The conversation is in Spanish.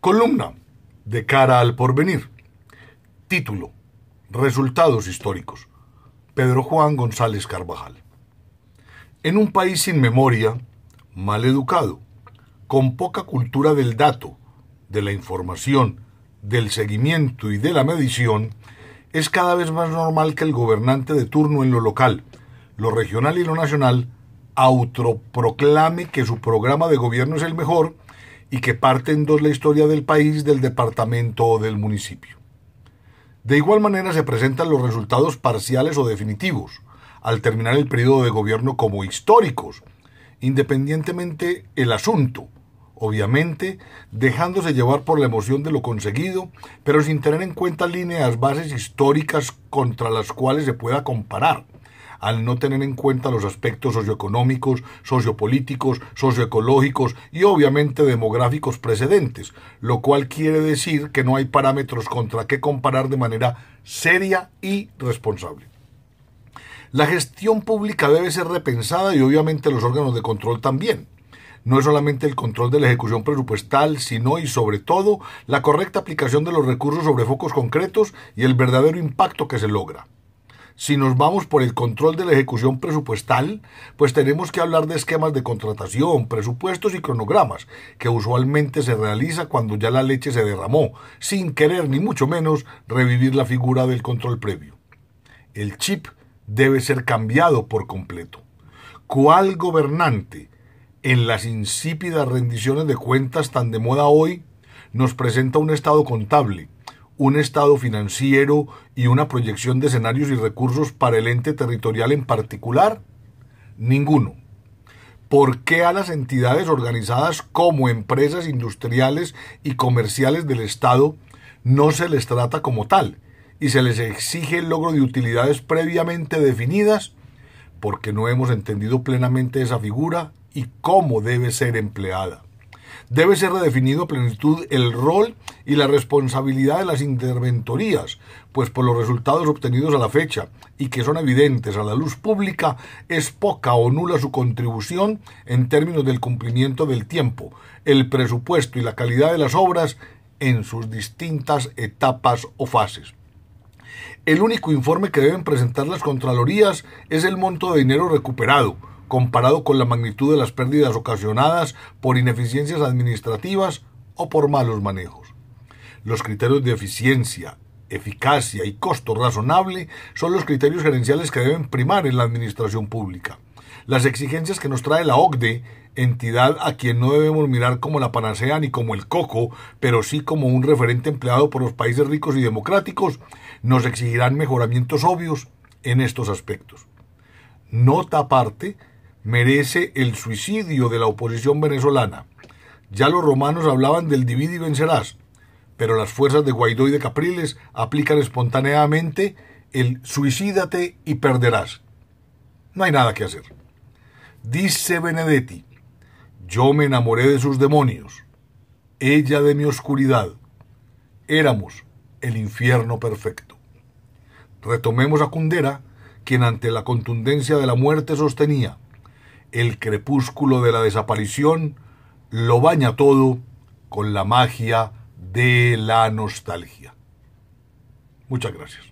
Columna de cara al porvenir. Título. Resultados históricos. Pedro Juan González Carvajal. En un país sin memoria, mal educado, con poca cultura del dato, de la información, del seguimiento y de la medición, es cada vez más normal que el gobernante de turno en lo local, lo regional y lo nacional autoproclame que su programa de gobierno es el mejor y que parte en dos la historia del país, del departamento o del municipio. De igual manera se presentan los resultados parciales o definitivos, al terminar el periodo de gobierno como históricos, independientemente el asunto, obviamente dejándose llevar por la emoción de lo conseguido, pero sin tener en cuenta líneas bases históricas contra las cuales se pueda comparar al no tener en cuenta los aspectos socioeconómicos, sociopolíticos, socioecológicos y obviamente demográficos precedentes, lo cual quiere decir que no hay parámetros contra qué comparar de manera seria y responsable. La gestión pública debe ser repensada y obviamente los órganos de control también. No es solamente el control de la ejecución presupuestal, sino y sobre todo la correcta aplicación de los recursos sobre focos concretos y el verdadero impacto que se logra. Si nos vamos por el control de la ejecución presupuestal, pues tenemos que hablar de esquemas de contratación, presupuestos y cronogramas, que usualmente se realiza cuando ya la leche se derramó, sin querer ni mucho menos revivir la figura del control previo. El chip debe ser cambiado por completo. ¿Cuál gobernante, en las insípidas rendiciones de cuentas tan de moda hoy, nos presenta un estado contable, un estado financiero y una proyección de escenarios y recursos para el ente territorial en particular? Ninguno. ¿Por qué a las entidades organizadas como empresas industriales y comerciales del Estado no se les trata como tal y se les exige el logro de utilidades previamente definidas? Porque no hemos entendido plenamente esa figura y cómo debe ser empleada. Debe ser redefinido a plenitud el rol y la responsabilidad de las interventorías, pues por los resultados obtenidos a la fecha y que son evidentes a la luz pública, es poca o nula su contribución en términos del cumplimiento del tiempo, el presupuesto y la calidad de las obras en sus distintas etapas o fases. El único informe que deben presentar las Contralorías es el monto de dinero recuperado, comparado con la magnitud de las pérdidas ocasionadas por ineficiencias administrativas o por malos manejos. Los criterios de eficiencia, eficacia y costo razonable son los criterios gerenciales que deben primar en la administración pública. Las exigencias que nos trae la OCDE, entidad a quien no debemos mirar como la panacea ni como el coco, pero sí como un referente empleado por los países ricos y democráticos, nos exigirán mejoramientos obvios en estos aspectos. Nota aparte, merece el suicidio de la oposición venezolana. Ya los romanos hablaban del divide y vencerás, pero las fuerzas de Guaidó y de Capriles aplican espontáneamente el suicídate y perderás. No hay nada que hacer. Dice Benedetti, yo me enamoré de sus demonios, ella de mi oscuridad. Éramos el infierno perfecto. Retomemos a Cundera, quien ante la contundencia de la muerte sostenía, el crepúsculo de la desaparición lo baña todo con la magia de la nostalgia. Muchas gracias.